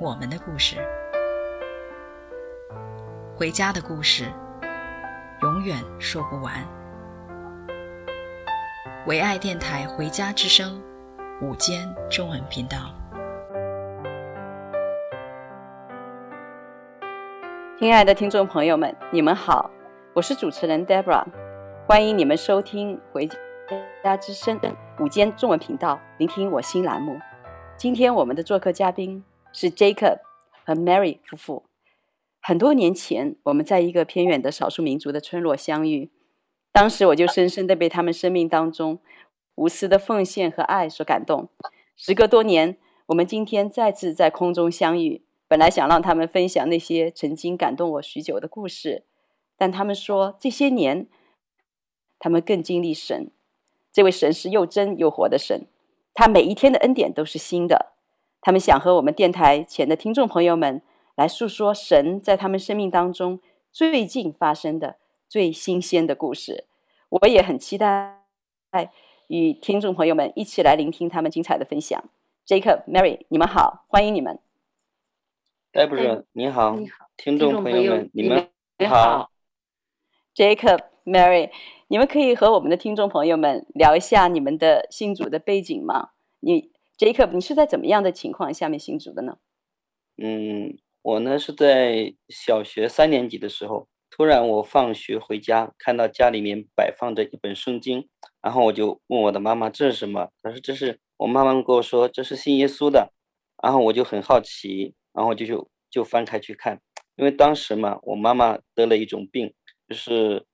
我们的故事，回家的故事，永远说不完。唯爱电台《回家之声》午间中文频道，亲爱的听众朋友们，你们好，我是主持人 Debra，欢迎你们收听《回家之声》午间中文频道，聆听我新栏目。今天我们的做客嘉宾是 Jacob 和 Mary 夫妇。很多年前，我们在一个偏远的少数民族的村落相遇。当时我就深深的被他们生命当中无私的奉献和爱所感动。时隔多年，我们今天再次在空中相遇。本来想让他们分享那些曾经感动我许久的故事，但他们说这些年，他们更经历神。这位神是又真又活的神，他每一天的恩典都是新的。他们想和我们电台前的听众朋友们。来诉说神在他们生命当中最近发生的最新鲜的故事，我也很期待与听众朋友们一起来聆听他们精彩的分享。Jacob、Mary，你们好，欢迎你们。戴博士，你好，你好，听众朋友们，你们好。Jacob、Mary，你们可以和我们的听众朋友们聊一下你们的信主的背景吗？你，Jacob，你是在怎么样的情况下面信主的呢？嗯。我呢是在小学三年级的时候，突然我放学回家，看到家里面摆放着一本圣经，然后我就问我的妈妈这是什么？她说这是我妈妈跟我说这是信耶稣的，然后我就很好奇，然后就就就翻开去看，因为当时嘛，我妈妈得了一种病，就是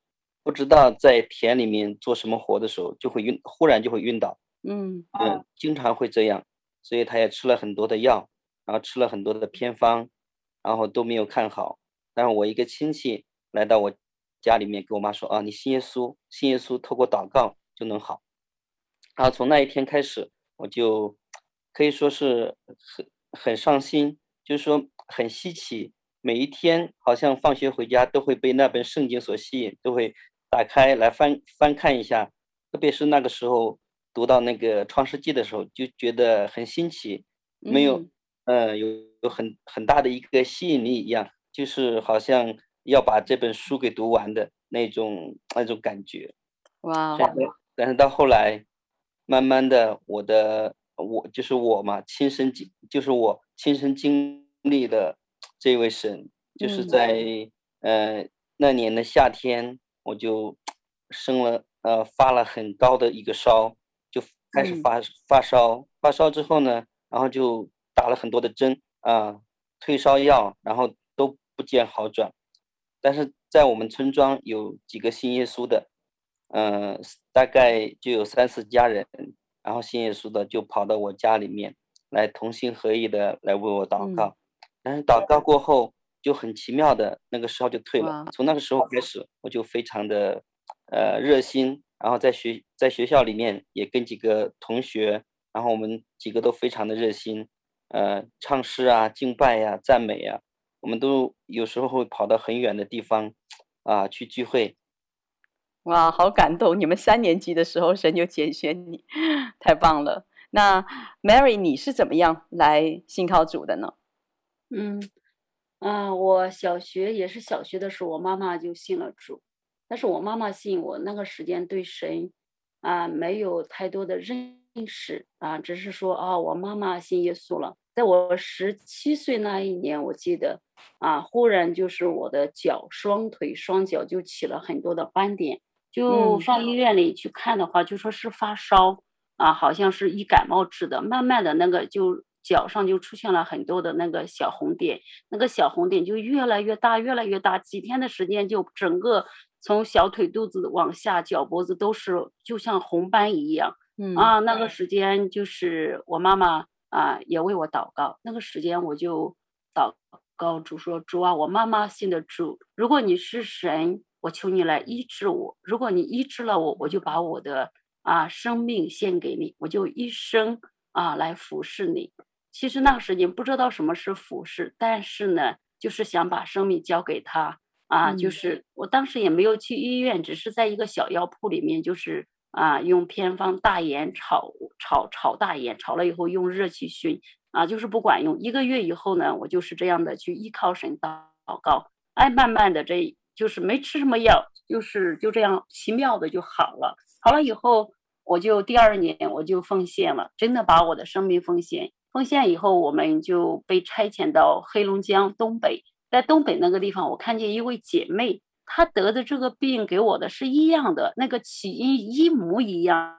不知道在田里面做什么活的时候就会晕，忽然就会晕倒，嗯嗯，经常会这样，所以她也吃了很多的药，然后吃了很多的偏方。然后都没有看好，但是我一个亲戚来到我家里面，跟我妈说啊，你信耶稣，信耶稣，透过祷告就能好。然后从那一天开始，我就可以说是很很上心，就是说很稀奇，每一天好像放学回家都会被那本圣经所吸引，都会打开来翻翻看一下，特别是那个时候读到那个创世纪的时候，就觉得很新奇，没有。嗯嗯，有有很很大的一个吸引力一样，就是好像要把这本书给读完的那种那种感觉。哇！但是到后来，慢慢的，我的我就是我嘛，亲身经就是我亲身经历的这位神，就是在、嗯、呃那年的夏天，我就 生了呃发了很高的一个烧，就开始发、嗯、发烧，发烧之后呢，然后就。打了很多的针啊，退烧药，然后都不见好转。但是在我们村庄有几个信耶稣的，嗯、呃，大概就有三四家人，然后信耶稣的就跑到我家里面来同心合意的来为我祷告。嗯、但是祷告过后就很奇妙的那个烧就退了。从那个时候开始，我就非常的呃热心，然后在学在学校里面也跟几个同学，然后我们几个都非常的热心。呃，唱诗啊，敬拜呀、啊，赞美呀、啊，我们都有时候会跑到很远的地方，啊，去聚会。哇，好感动！你们三年级的时候，神就拣选你，太棒了。那 Mary，你是怎么样来信靠主的呢？嗯，啊，我小学也是小学的时候，我妈妈就信了主，但是我妈妈信我那个时间对神啊没有太多的认识啊，只是说啊，我妈妈信耶稣了。在我十七岁那一年，我记得啊，忽然就是我的脚、双腿、双脚就起了很多的斑点，就上医院里去看的话，就说是发烧啊，好像是一感冒治的。慢慢的那个就脚上就出现了很多的那个小红点，那个小红点就越来越大，越来越大，几天的时间就整个从小腿肚子往下，脚脖子都是就像红斑一样。嗯啊，那个时间就是我妈妈。啊，也为我祷告。那个时间我就祷告主说：“主啊，我妈妈信的主，如果你是神，我求你来医治我。如果你医治了我，我就把我的啊生命献给你，我就一生啊来服侍你。”其实那个时间不知道什么是服侍，但是呢，就是想把生命交给他啊。就是我当时也没有去医院，只是在一个小药铺里面，就是啊，用偏方大盐炒炒炒大盐，炒了以后用热气熏啊，就是不管用。一个月以后呢，我就是这样的去依靠神祷告，哎，慢慢的这就是没吃什么药，就是就这样奇妙的就好了。好了以后，我就第二年我就奉献了，真的把我的生命奉献。奉献以后，我们就被差遣到黑龙江东北。在东北那个地方，我看见一位姐妹，她得的这个病给我的是一样的，那个起因一模一样。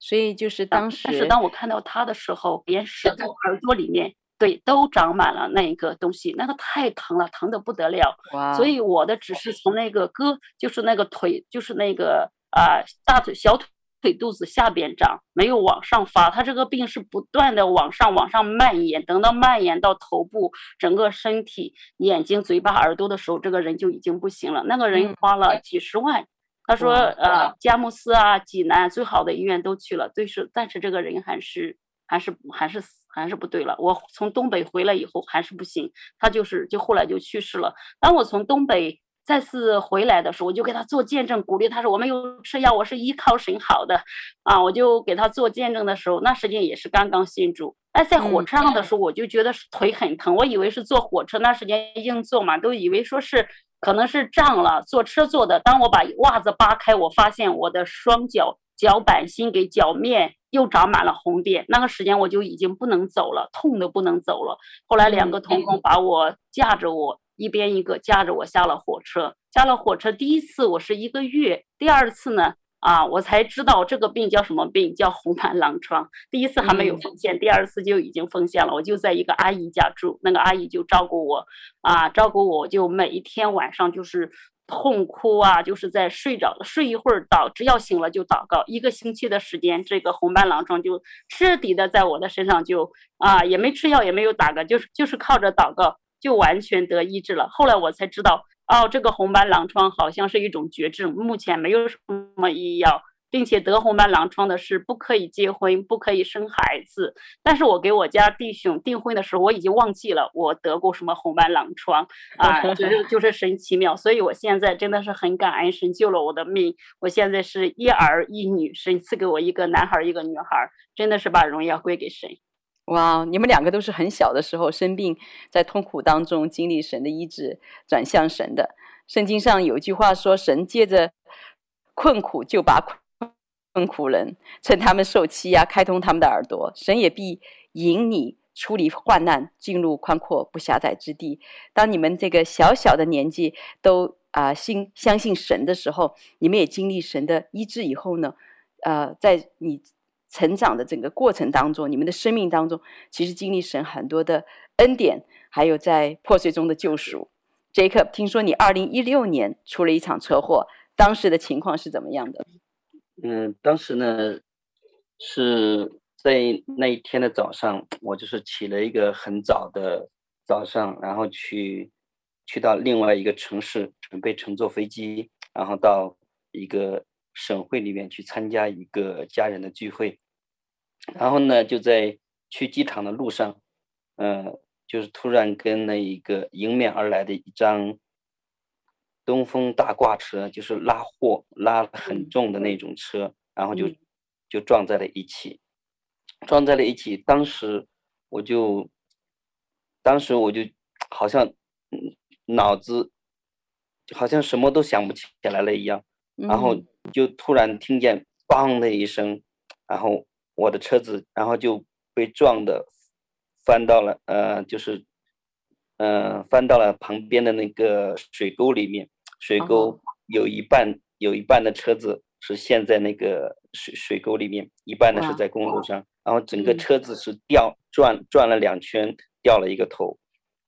所以就是当时，但是当我看到她的时候，连舌头、耳朵里面，对，都长满了那一个东西，那个太疼了，疼的不得了。哇！所以我的只是从那个胳，就是那个腿，就是那个啊、呃、大腿、小腿。腿肚子下边长，没有往上发，他这个病是不断的往上往上蔓延，等到蔓延到头部、整个身体、眼睛、嘴巴、耳朵的时候，这个人就已经不行了。那个人花了几十万，嗯、他说呃，佳木斯啊、济南最好的医院都去了，对是，但是这个人还是还是还是还是不对了。我从东北回来以后还是不行，他就是就后来就去世了。当我从东北。再次回来的时候，我就给他做见证，鼓励他说：“我没有吃药，我是依靠神好的。”啊，我就给他做见证的时候，那时间也是刚刚信主。哎，在火车上的时候，我就觉得腿很疼，我以为是坐火车，那时间硬座嘛，都以为说是可能是胀了，坐车坐的。当我把袜子扒开，我发现我的双脚脚板心给脚面又长满了红点。那个时间我就已经不能走了，痛的不能走了。后来两个童工把我架着我。一边一个架着我下了火车，下了火车。第一次我是一个月，第二次呢，啊，我才知道这个病叫什么病，叫红斑狼疮。第一次还没有奉献，第二次就已经奉献了。我就在一个阿姨家住，那个阿姨就照顾我，啊，照顾我就每一天晚上就是痛哭啊，就是在睡着睡一会儿祷，只要醒了就祷告。一个星期的时间，这个红斑狼疮就彻底的在我的身上就啊，也没吃药，也没有打嗝，就是就是靠着祷告。就完全得医治了。后来我才知道，哦，这个红斑狼疮好像是一种绝症，目前没有什么医药，并且得红斑狼疮的是不可以结婚，不可以生孩子。但是我给我家弟兄订婚的时候，我已经忘记了我得过什么红斑狼疮 啊，就是就是神奇妙。所以我现在真的是很感恩神救了我的命。我现在是一儿一女，神赐给我一个男孩一个女孩，真的是把荣耀归给神。哇，你们两个都是很小的时候生病，在痛苦当中经历神的医治，转向神的。圣经上有一句话说：“神借着困苦救拔困苦人，趁他们受欺压，开通他们的耳朵。神也必引你出离患难，进入宽阔不狭窄之地。”当你们这个小小的年纪都啊、呃、信相信神的时候，你们也经历神的医治以后呢，呃，在你。成长的整个过程当中，你们的生命当中，其实经历神很多的恩典，还有在破碎中的救赎。Jacob，听说你二零一六年出了一场车祸，当时的情况是怎么样的？嗯，当时呢是在那一天的早上，我就是起了一个很早的早上，然后去去到另外一个城市，准备乘坐飞机，然后到一个省会里面去参加一个家人的聚会。然后呢，就在去机场的路上，嗯、呃，就是突然跟那一个迎面而来的一张东风大挂车，就是拉货拉很重的那种车，然后就就撞在了一起，撞在了一起。当时我就，当时我就好像脑子好像什么都想不起来了一样，然后就突然听见“梆”的一声，然后。我的车子，然后就被撞的翻到了，呃，就是，呃，翻到了旁边的那个水沟里面。水沟有一半有一半的车子是陷在那个水水沟里面，一半呢是在公路上。然后整个车子是掉转转了两圈，掉了一个头。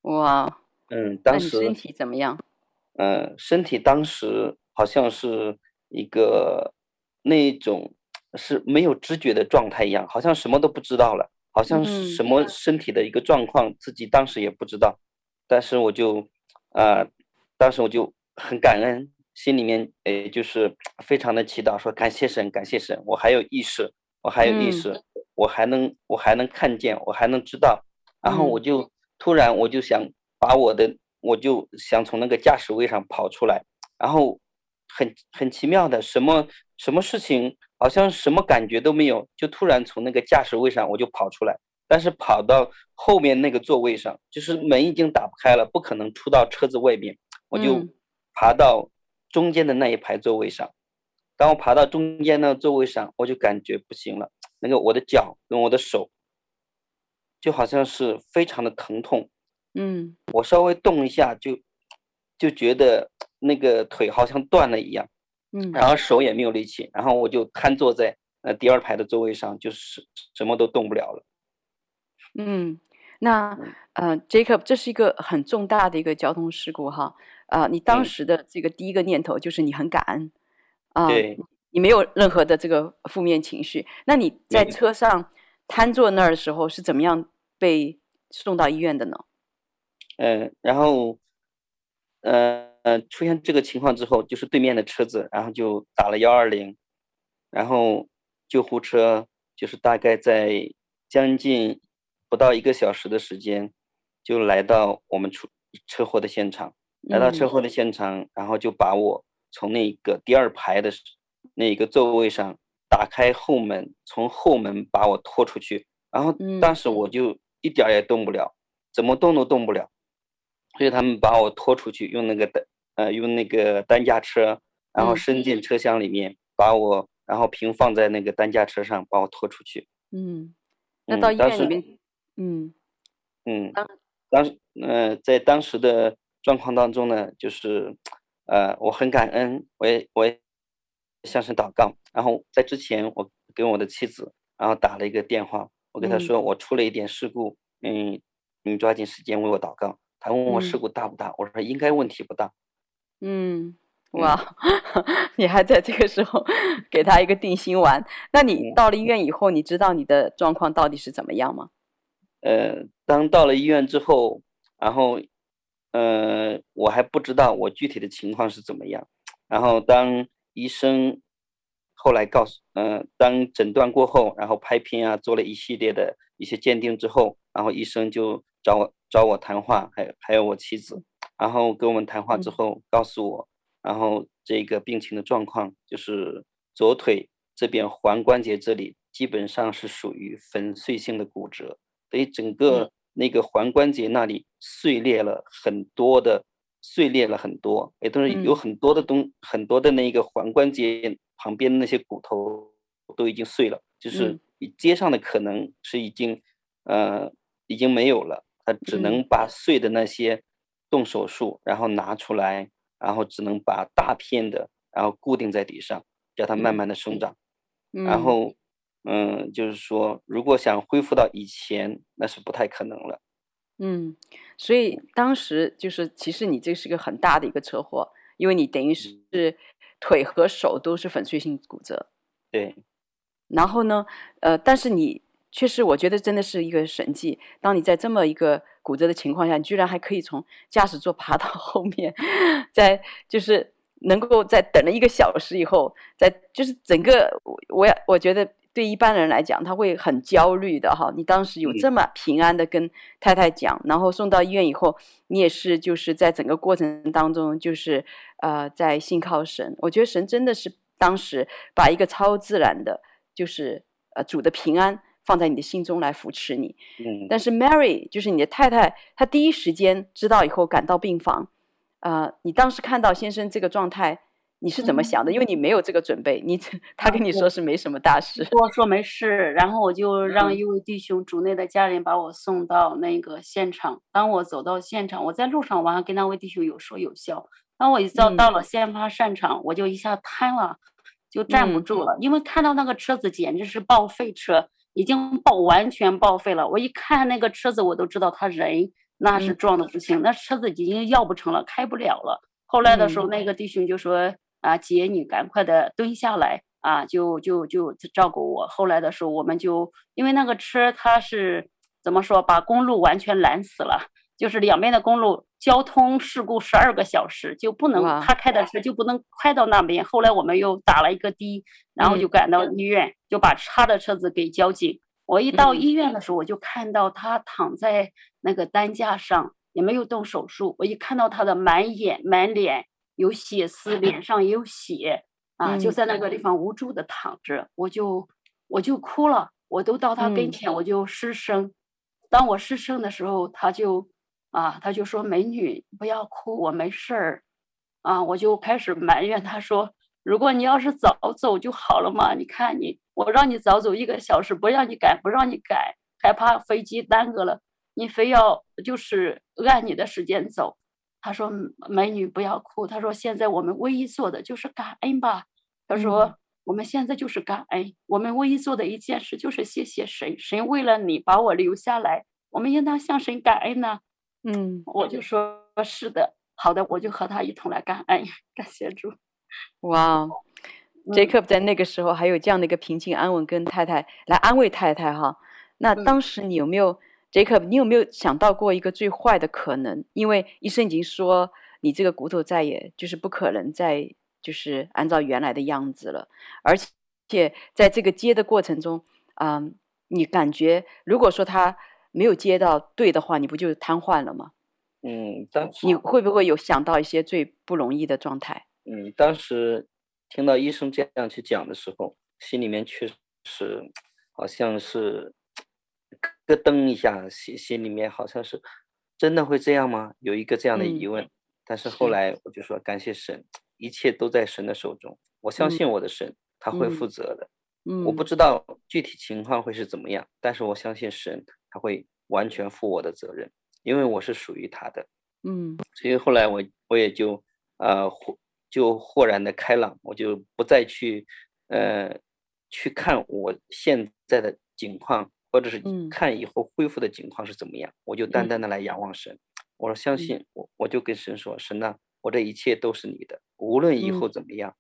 哇，嗯，当时身体怎么样？嗯，身体当时好像是一个那种。是没有知觉的状态一样，好像什么都不知道了，好像什么身体的一个状况，自己当时也不知道。但是我就啊、呃，当时我就很感恩，心里面诶就是非常的祈祷，说感谢神，感谢神，我还有意识，我还有意识，嗯、我还能我还能看见，我还能知道。然后我就突然我就想把我的，我就想从那个驾驶位上跑出来，然后很很奇妙的，什么什么事情好像什么感觉都没有，就突然从那个驾驶位上我就跑出来。但是跑到后面那个座位上，就是门已经打不开了，不可能出到车子外面。我就爬到中间的那一排座位上。当我爬到中间那个座位上，我就感觉不行了。那个我的脚跟我的手，就好像是非常的疼痛。嗯，我稍微动一下就就觉得那个腿好像断了一样。嗯，然后手也没有力气，然后我就瘫坐在呃第二排的座位上，就是什么都动不了了。嗯，那呃，Jacob，这是一个很重大的一个交通事故哈，啊、呃，你当时的这个第一个念头就是你很感恩，啊、对、呃，你没有任何的这个负面情绪。那你在车上瘫坐那儿的时候是怎么样被送到医院的呢？嗯、呃，然后，呃呃，出现这个情况之后，就是对面的车子，然后就打了幺二零，然后救护车就是大概在将近。不到一个小时的时间，就来到我们出车祸的现场。来到车祸的现场，嗯、然后就把我从那个第二排的那个座位上打开后门，从后门把我拖出去。然后当时我就一点也动不了，怎么动都动不了。所以他们把我拖出去，用那个单呃用那个担架车，然后伸进车厢里面，把我然后平放在那个担架车上，把我拖出去。嗯，那到医院里面。嗯嗯嗯，当时呃，在当时的状况当中呢，就是呃，我很感恩，我也我也向神祷告。然后在之前，我跟我的妻子，然后打了一个电话，我跟她说我出了一点事故，嗯，你抓紧时间为我祷告。他问我事故大不大，我说应该问题不大。嗯，哇，你还在这个时候给他一个定心丸。那你到了医院以后，你知道你的状况到底是怎么样吗？呃，当到了医院之后，然后，呃，我还不知道我具体的情况是怎么样。然后当医生后来告诉，呃，当诊断过后，然后拍片啊，做了一系列的一些鉴定之后，然后医生就找我找我谈话，还有还有我妻子，然后跟我们谈话之后，告诉我，然后这个病情的状况就是左腿这边踝关节这里基本上是属于粉碎性的骨折。所以整个那个踝关节那里碎裂了很多的，碎裂了很多，也都是有很多的东，很多的那个踝关节旁边的那些骨头都已经碎了，就是接上的可能是已经，呃，已经没有了，他只能把碎的那些动手术，然后拿出来，然后只能把大片的，然后固定在底上，叫它慢慢的生长，然后。嗯，就是说，如果想恢复到以前，那是不太可能了。嗯，所以当时就是，其实你这是个很大的一个车祸，因为你等于是腿和手都是粉碎性骨折。对。然后呢，呃，但是你确实，我觉得真的是一个神迹。当你在这么一个骨折的情况下，你居然还可以从驾驶座爬到 后面，在就是能够在等了一个小时以后，在就是整个，我要我觉得。对一般人来讲，他会很焦虑的哈。你当时有这么平安的跟太太讲，然后送到医院以后，你也是就是在整个过程当中，就是呃在信靠神。我觉得神真的是当时把一个超自然的，就是呃主的平安放在你的心中来扶持你。嗯。但是 Mary 就是你的太太，她第一时间知道以后赶到病房，呃，你当时看到先生这个状态。你是怎么想的？因为你没有这个准备，你他跟你说是没什么大事，我说没事，然后我就让一位弟兄主内的家人把我送到那个现场。当我走到现场，我在路上我还跟那位弟兄有说有笑。当我一到到了先发现场，我就一下瘫了，就站不住了，因为看到那个车子简直是报废车，已经报完全报废了。我一看那个车子，我都知道他人那是撞的不行，那车子已经要不成了，开不了了。后来的时候，那个弟兄就说。啊，姐，你赶快的蹲下来啊，就就就照顾我。后来的时候，我们就因为那个车它是怎么说，把公路完全拦死了，就是两边的公路交通事故十二个小时就不能，他开的车就不能开到那边。后来我们又打了一个的，然后就赶到医院，就把他的车子给交警。我一到医院的时候，我就看到他躺在那个担架上，也没有动手术。我一看到他的满眼满脸有血丝，脸上也有血。啊，就在那个地方无助的躺着，我就我就哭了，我都到他跟前，我就失声。当我失声的时候，他就啊，他就说：“美女，不要哭，我没事儿。”啊，我就开始埋怨他说：“如果你要是早走就好了嘛，你看你，我让你早走一个小时，不让你赶，不让你赶，害怕飞机耽搁了，你非要就是按你的时间走。”他说：“美女，不要哭。”他说：“现在我们唯一做的就是感恩吧。”他说：“我们现在就是感恩，我们唯一做的一件事就是谢谢神，神为了你把我留下来，我们应当向神感恩呢。”嗯，我就说：“是的，好的，我就和他一同来感恩，感谢主。”哇，Jacob 在那个时候还有这样的一个平静安稳，跟太太来安慰太太哈。那当时你有没有？Jacob，你有没有想到过一个最坏的可能？因为医生已经说你这个骨头再也就是不可能再就是按照原来的样子了，而且在这个接的过程中，嗯，你感觉如果说他没有接到对的话，你不就瘫痪了吗？嗯，当时你会不会有想到一些最不容易的状态？嗯，当时听到医生这样去讲的时候，心里面确实好像是。咯噔一下，心心里面好像是真的会这样吗？有一个这样的疑问。嗯、但是后来我就说，感谢神，一切都在神的手中。我相信我的神，嗯、他会负责的。嗯、我不知道具体情况会是怎么样，但是我相信神，他会完全负我的责任，因为我是属于他的。嗯，所以后来我我也就呃豁就豁然的开朗，我就不再去呃去看我现在的境况。或者是看以后恢复的境况是怎么样，嗯、我就单单的来仰望神。嗯、我说相信我，我就跟神说：“神呐，我这一切都是你的，无论以后怎么样，嗯、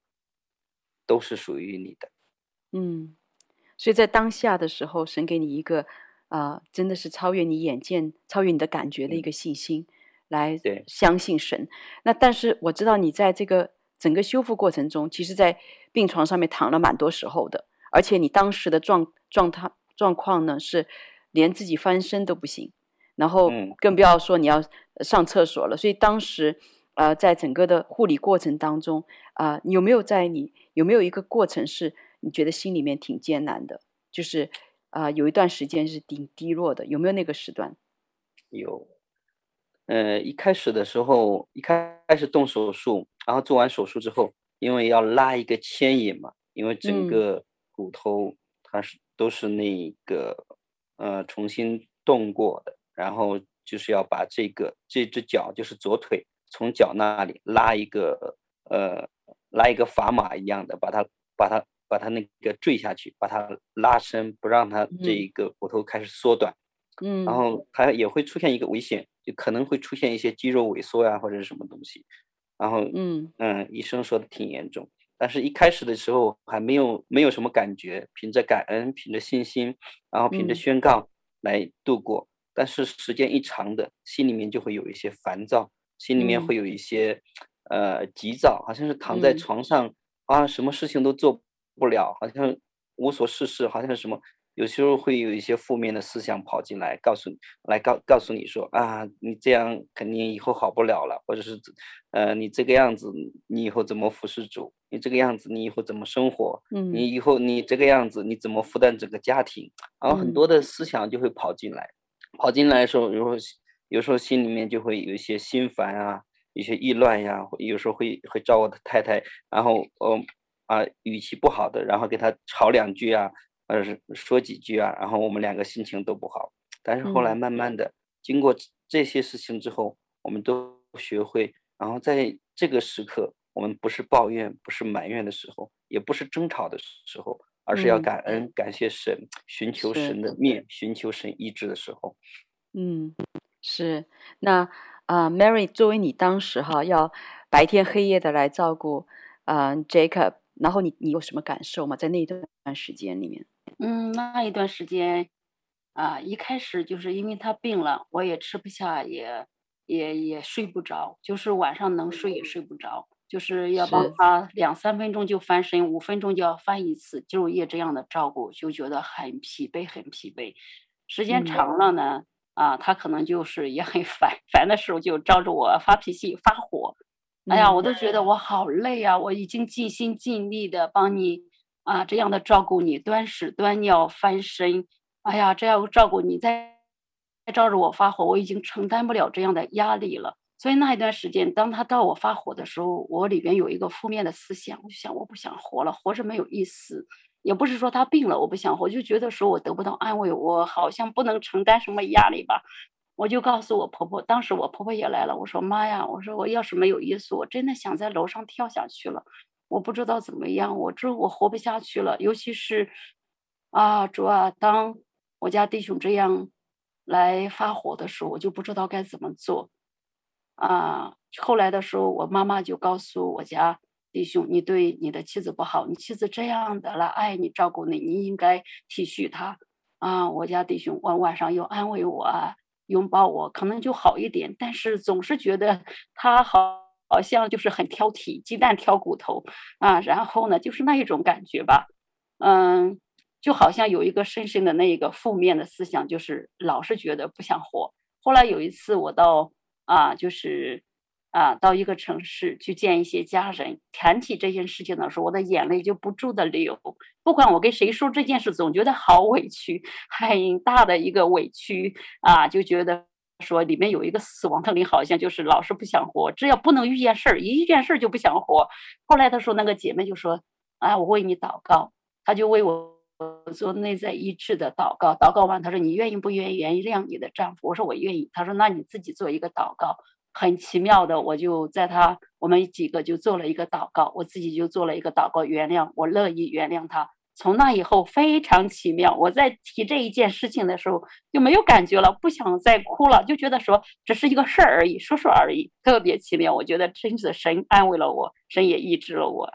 都是属于你的。”嗯，所以在当下的时候，神给你一个啊、呃，真的是超越你眼见、超越你的感觉的一个信心，嗯、来相信神。那但是我知道你在这个整个修复过程中，其实，在病床上面躺了蛮多时候的，而且你当时的状状态。状况呢是连自己翻身都不行，然后更不要说你要上厕所了。嗯、所以当时呃，在整个的护理过程当中啊、呃，有没有在你有没有一个过程是你觉得心里面挺艰难的？就是啊、呃，有一段时间是挺低落的，有没有那个时段？有，呃，一开始的时候，一开开始动手术，然后做完手术之后，因为要拉一个牵引嘛，因为整个骨头它是。嗯都是那个，呃，重新动过的，然后就是要把这个这只脚，就是左腿，从脚那里拉一个，呃，拉一个砝码一样的，把它把它把它那个坠下去，把它拉伸，不让它这一个骨头开始缩短，嗯，然后它也会出现一个危险，就可能会出现一些肌肉萎缩呀，或者是什么东西，然后，嗯。嗯，医生说的挺严重。但是，一开始的时候还没有没有什么感觉，凭着感恩，凭着信心，然后凭着宣告来度过。嗯、但是时间一长的，心里面就会有一些烦躁，心里面会有一些、嗯、呃急躁，好像是躺在床上、嗯、啊，什么事情都做不了，好像无所事事，好像什么。有时候会有一些负面的思想跑进来，告诉你，来告告诉你说啊，你这样肯定以后好不了了，或者是，呃，你这个样子，你以后怎么服侍主？你这个样子，你以后怎么生活？嗯，你以后你这个样子，你怎么负担整个家庭？然后很多的思想就会跑进来，嗯、跑进来的时候，有时候有时候心里面就会有一些心烦啊，一些意乱呀，有时候会会找我的太太，然后呃啊语气不好的，然后给他吵两句啊。或者是说几句啊，然后我们两个心情都不好。但是后来慢慢的，嗯、经过这些事情之后，我们都学会，然后在这个时刻，我们不是抱怨，不是埋怨的时候，也不是争吵的时候，而是要感恩，嗯、感谢神，寻求神的面，寻求神医治的时候。嗯，是。那啊、呃，Mary，作为你当时哈要白天黑夜的来照顾啊、呃、Jacob。然后你你有什么感受吗？在那一段时间里面？嗯，那一段时间啊，一开始就是因为他病了，我也吃不下，也也也睡不着，就是晚上能睡也睡不着，就是要帮他两三分钟就翻身，五分钟就要翻一次，昼夜这样的照顾，就觉得很疲惫，很疲惫。时间长了呢，嗯、啊，他可能就是也很烦，烦的时候就招着我发脾气、发火。哎呀，我都觉得我好累啊！我已经尽心尽力的帮你啊，这样的照顾你，端屎端尿、翻身。哎呀，这样照顾你，再再招着我发火，我已经承担不了这样的压力了。所以那一段时间，当他到我发火的时候，我里边有一个负面的思想，我就想我不想活了，活着没有意思。也不是说他病了，我不想活，就觉得说我得不到安慰，我好像不能承担什么压力吧。我就告诉我婆婆，当时我婆婆也来了。我说妈呀，我说我要是没有耶稣，我真的想在楼上跳下去了。我不知道怎么样，我这我活不下去了。尤其是啊，主啊，当我家弟兄这样来发火的时候，我就不知道该怎么做。啊，后来的时候，我妈妈就告诉我家弟兄，你对你的妻子不好，你妻子这样的来爱你、照顾你，你应该体恤她。啊，我家弟兄晚晚上又安慰我。拥抱我可能就好一点，但是总是觉得他好好像就是很挑剔，鸡蛋挑骨头啊。然后呢，就是那一种感觉吧，嗯，就好像有一个深深的那一个负面的思想，就是老是觉得不想活。后来有一次我到啊，就是。啊，到一个城市去见一些家人，谈起这件事情的时候，我的眼泪就不住的流。不管我跟谁说这件事，总觉得好委屈，很大的一个委屈啊，就觉得说里面有一个死亡的灵，好像就是老是不想活，只要不能遇见事儿，一遇见事儿就不想活。后来他说那个姐妹就说，啊，我为你祷告，他就为我做内在医治的祷告。祷告完，他说你愿意不愿意原谅你的丈夫？我说我愿意。他说那你自己做一个祷告。很奇妙的，我就在他，我们几个就做了一个祷告，我自己就做了一个祷告，原谅我，乐意原谅他。从那以后非常奇妙，我在提这一件事情的时候就没有感觉了，不想再哭了，就觉得说只是一个事儿而已，说说而已，特别奇妙。我觉得真是神安慰了我，神也医治了我。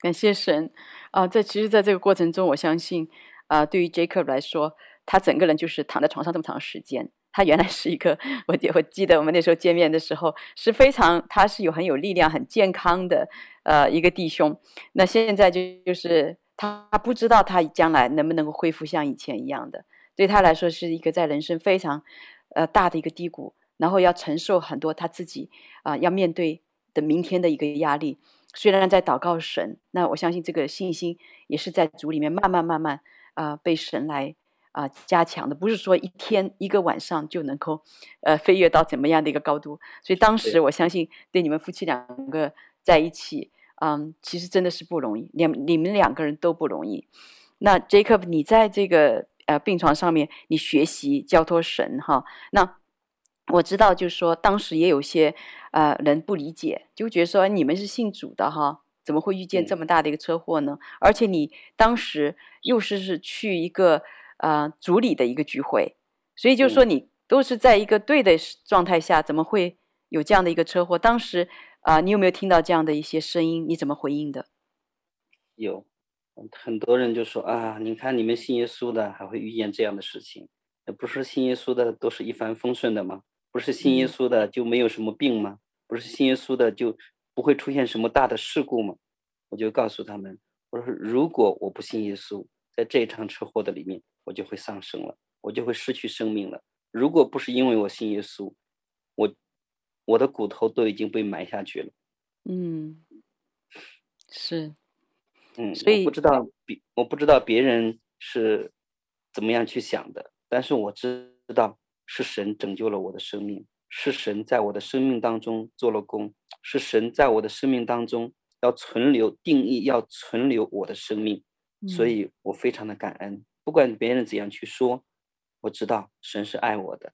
感谢神啊！在其实，在这个过程中，我相信啊，对于 Jacob 来说，他整个人就是躺在床上这么长时间。他原来是一个，我记我记得我们那时候见面的时候是非常，他是有很有力量、很健康的，呃，一个弟兄。那现在就就是他不知道他将来能不能够恢复像以前一样的，对他来说是一个在人生非常，呃，大的一个低谷，然后要承受很多他自己啊、要面对的明天的一个压力。虽然在祷告神，那我相信这个信心也是在主里面慢慢慢慢啊、被神来。啊，加强的不是说一天一个晚上就能够，呃，飞跃到怎么样的一个高度。所以当时我相信，对你们夫妻两个在一起，嗯，其实真的是不容易，两你们两个人都不容易。那 Jacob，你在这个呃病床上面，你学习交托神哈。那我知道，就是说当时也有些呃人不理解，就觉得说你们是信主的哈，怎么会遇见这么大的一个车祸呢？而且你当时又是是去一个。呃，组里的一个聚会，所以就是说你都是在一个对的状态下，怎么会有这样的一个车祸？当时啊、呃，你有没有听到这样的一些声音？你怎么回应的？有，很多人就说啊，你看你们信耶稣的还会遇见这样的事情，不是信耶稣的都是一帆风顺的吗？不是信耶稣的就没有什么病吗？不是信耶稣的就不会出现什么大的事故吗？我就告诉他们，我说如果我不信耶稣，在这场车祸的里面。我就会丧生了，我就会失去生命了。如果不是因为我信耶稣，我我的骨头都已经被埋下去了。嗯，是，嗯，所以我不知道别我不知道别人是怎么样去想的，但是我知道是神拯救了我的生命，是神在我的生命当中做了工，是神在我的生命当中要存留定义要存留我的生命，所以我非常的感恩。不管别人怎样去说，我知道神是爱我的。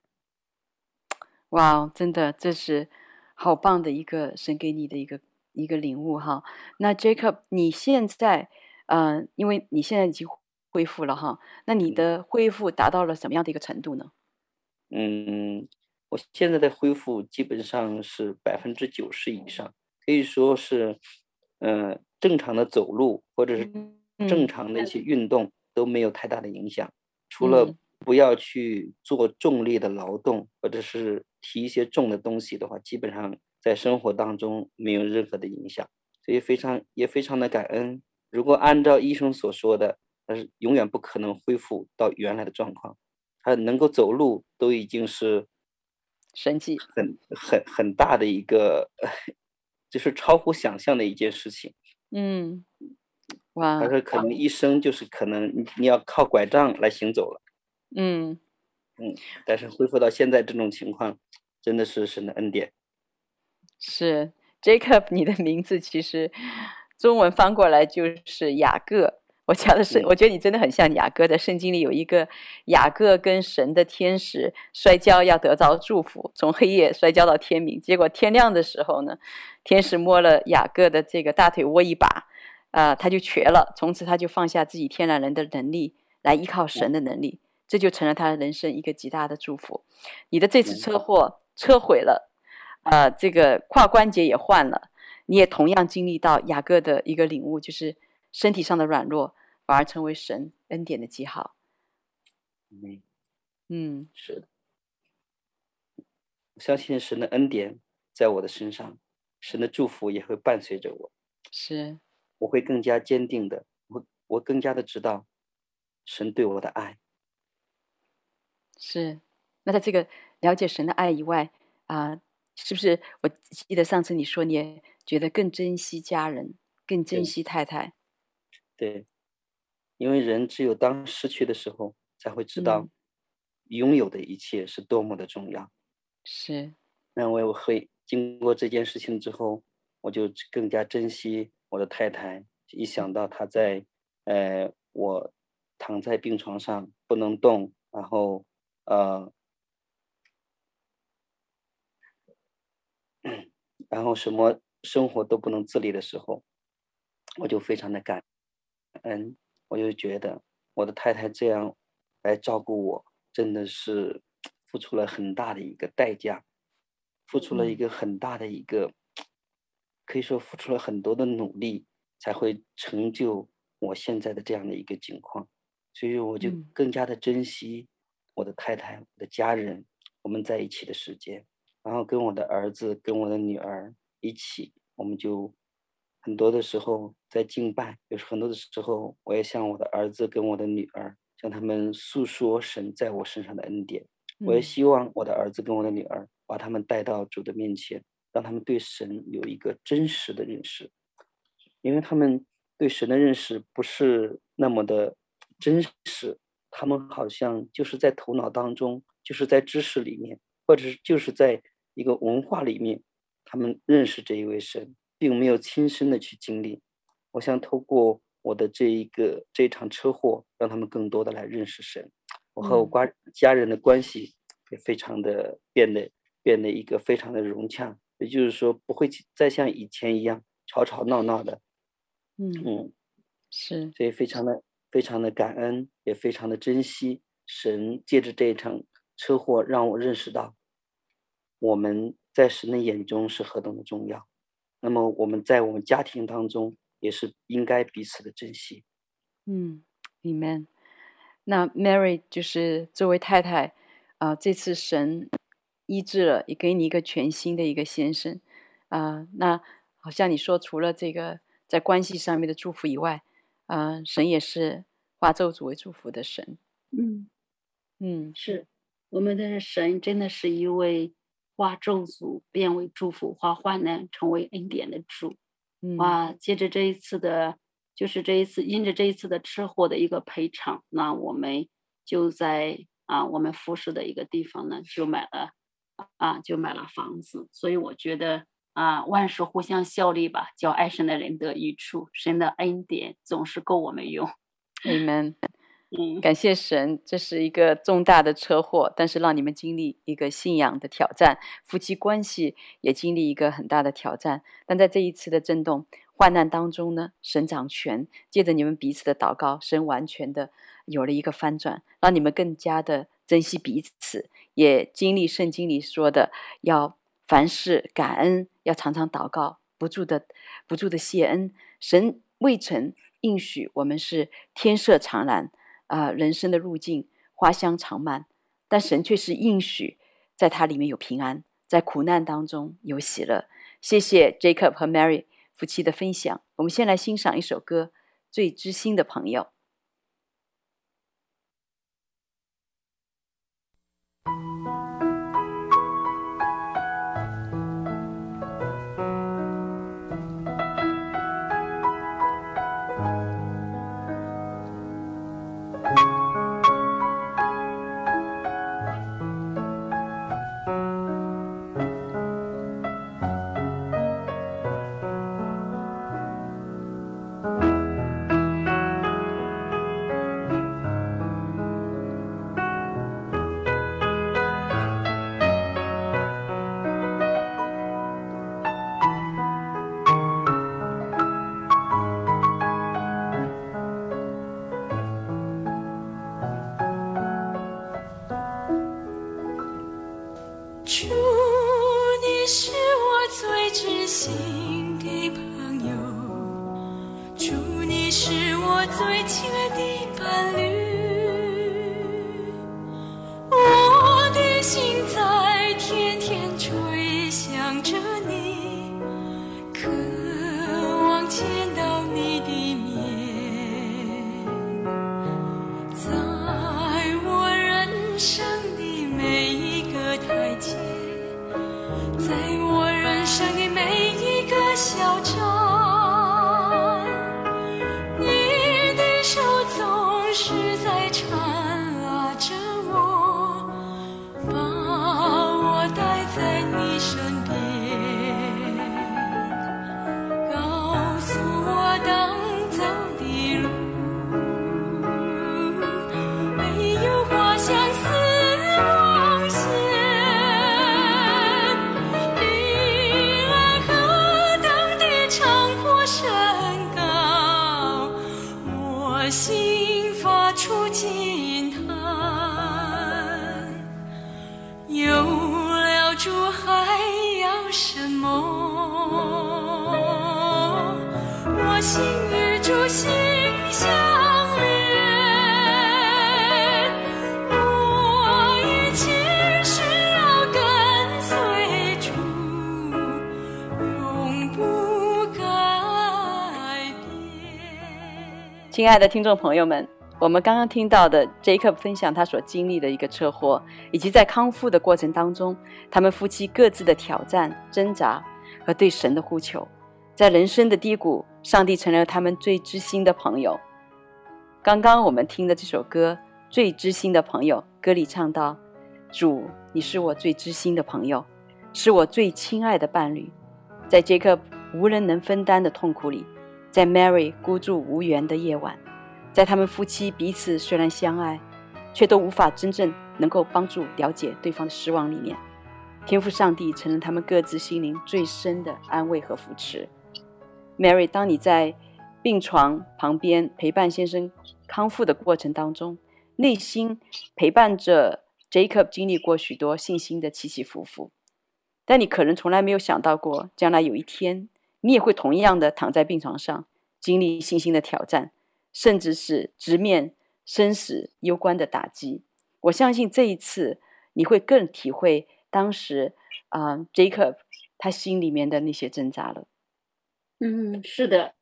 哇，真的，这是好棒的一个神给你的一个一个领悟哈。那 Jacob，你现在，嗯、呃，因为你现在已经恢复了哈，那你的恢复达到了什么样的一个程度呢？嗯，我现在的恢复基本上是百分之九十以上，可以说是，嗯、呃，正常的走路或者是正常的一些运动都没有太大的影响，除了不要去做重力的劳动或者是提一些重的东西的话，基本上在生活当中没有任何的影响，所以非常也非常的感恩。如果按照医生所说的，他是永远不可能恢复到原来的状况，他能够走路都已经是神迹，很很很大的一个，就是超乎想象的一件事情。嗯，哇，他说可能一生就是可能你你要靠拐杖来行走了。嗯嗯，但是恢复到现在这种情况，真的是神的恩典。是 Jacob，你的名字其实中文翻过来就是雅各。我讲的是，我觉得你真的很像雅各，在圣经里有一个雅各跟神的天使摔跤，要得到祝福，从黑夜摔跤到天明。结果天亮的时候呢，天使摸了雅各的这个大腿窝一把，啊、呃，他就瘸了。从此他就放下自己天然人的能力，来依靠神的能力，这就成了他人生一个极大的祝福。你的这次车祸车毁了，啊、呃，这个胯关节也换了，你也同样经历到雅各的一个领悟，就是。身体上的软弱，反而成为神恩典的记号。嗯，嗯，是的，我相信神的恩典在我的身上，神的祝福也会伴随着我。是，我会更加坚定的，我我更加的知道神对我的爱。是，那在这个了解神的爱以外啊、呃，是不是？我记得上次你说你也觉得更珍惜家人，更珍惜太太。对，因为人只有当失去的时候，才会知道拥有的一切是多么的重要。是，那我会经过这件事情之后，我就更加珍惜我的太太。一想到她在，呃，我躺在病床上不能动，然后，呃，然后什么生活都不能自理的时候，我就非常的感。恩，我就觉得我的太太这样来照顾我，真的是付出了很大的一个代价，付出了一个很大的一个，可以说付出了很多的努力，才会成就我现在的这样的一个境况。所以我就更加的珍惜我的太太、我的家人，我们在一起的时间，然后跟我的儿子、跟我的女儿一起，我们就。很多的时候在敬拜，有时很多的时候，我也向我的儿子跟我的女儿，向他们诉说神在我身上的恩典。我也希望我的儿子跟我的女儿，把他们带到主的面前，让他们对神有一个真实的认识，因为他们对神的认识不是那么的真实，他们好像就是在头脑当中，就是在知识里面，或者是就是在一个文化里面，他们认识这一位神。并没有亲身的去经历，我想透过我的这一个这一场车祸，让他们更多的来认识神。我和我家家人的关系也非常的变得变得一个非常的融洽，也就是说不会再像以前一样吵吵闹闹的。嗯嗯，是，所以非常的非常的感恩，也非常的珍惜神借着这一场车祸让我认识到，我们在神的眼中是何等的重要。那么我们在我们家庭当中也是应该彼此的珍惜。嗯，Amen。那 Mary 就是作为太太啊、呃，这次神医治了，也给你一个全新的一个先生啊、呃。那好像你说，除了这个在关系上面的祝福以外，啊、呃，神也是化咒诅为祝福的神。嗯嗯，是我们的神，真的是一位。化咒诅变为祝福，化患难成为恩典的主。嗯、啊，接着这一次的，就是这一次因着这一次的车祸的一个赔偿，那我们就在啊我们服侍的一个地方呢，就买了啊就买了房子。所以我觉得啊万事互相效力吧，叫爱神的人得益处，神的恩典总是够我们用。Amen。感谢神，这是一个重大的车祸，但是让你们经历一个信仰的挑战，夫妻关系也经历一个很大的挑战。但在这一次的震动、患难当中呢，神掌权，借着你们彼此的祷告，神完全的有了一个翻转，让你们更加的珍惜彼此，也经历圣经里说的，要凡事感恩，要常常祷告，不住的、不住的谢恩。神未曾应许我们是天色常蓝啊、人生的路径花香常漫，但神却是应许，在它里面有平安，在苦难当中有喜乐。谢谢 Jacob 和 Mary 夫妻的分享。我们先来欣赏一首歌，《最知心的朋友》。亲爱的听众朋友们，我们刚刚听到的 Jacob 分享他所经历的一个车祸，以及在康复的过程当中，他们夫妻各自的挑战、挣扎和对神的呼求。在人生的低谷，上帝成了他们最知心的朋友。刚刚我们听的这首歌《最知心的朋友》，歌里唱到：“主，你是我最知心的朋友，是我最亲爱的伴侣。”在 Jacob 无人能分担的痛苦里。在 Mary 孤注无援的夜晚，在他们夫妻彼此虽然相爱，却都无法真正能够帮助了解对方的失望里面，天赋上帝成了他们各自心灵最深的安慰和扶持。Mary，当你在病床旁边陪伴先生康复的过程当中，内心陪伴着 Jacob 经历过许多信心的起起伏伏，但你可能从来没有想到过，将来有一天。你也会同样的躺在病床上，经历信心的挑战，甚至是直面生死攸关的打击。我相信这一次你会更体会当时啊、，Jacob 他心里面的那些挣扎了。嗯，是的，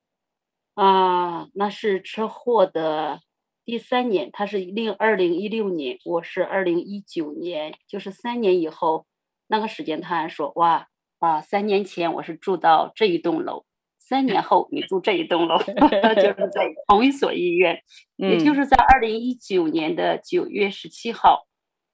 啊，那是车祸的第三年，他是零二零一六年，我是二零一九年，就是三年以后，那个时间他还说哇。啊，三年前我是住到这一栋楼，三年后你住这一栋楼，就是在 同一所医院，也就是在二零一九年的九月十七号，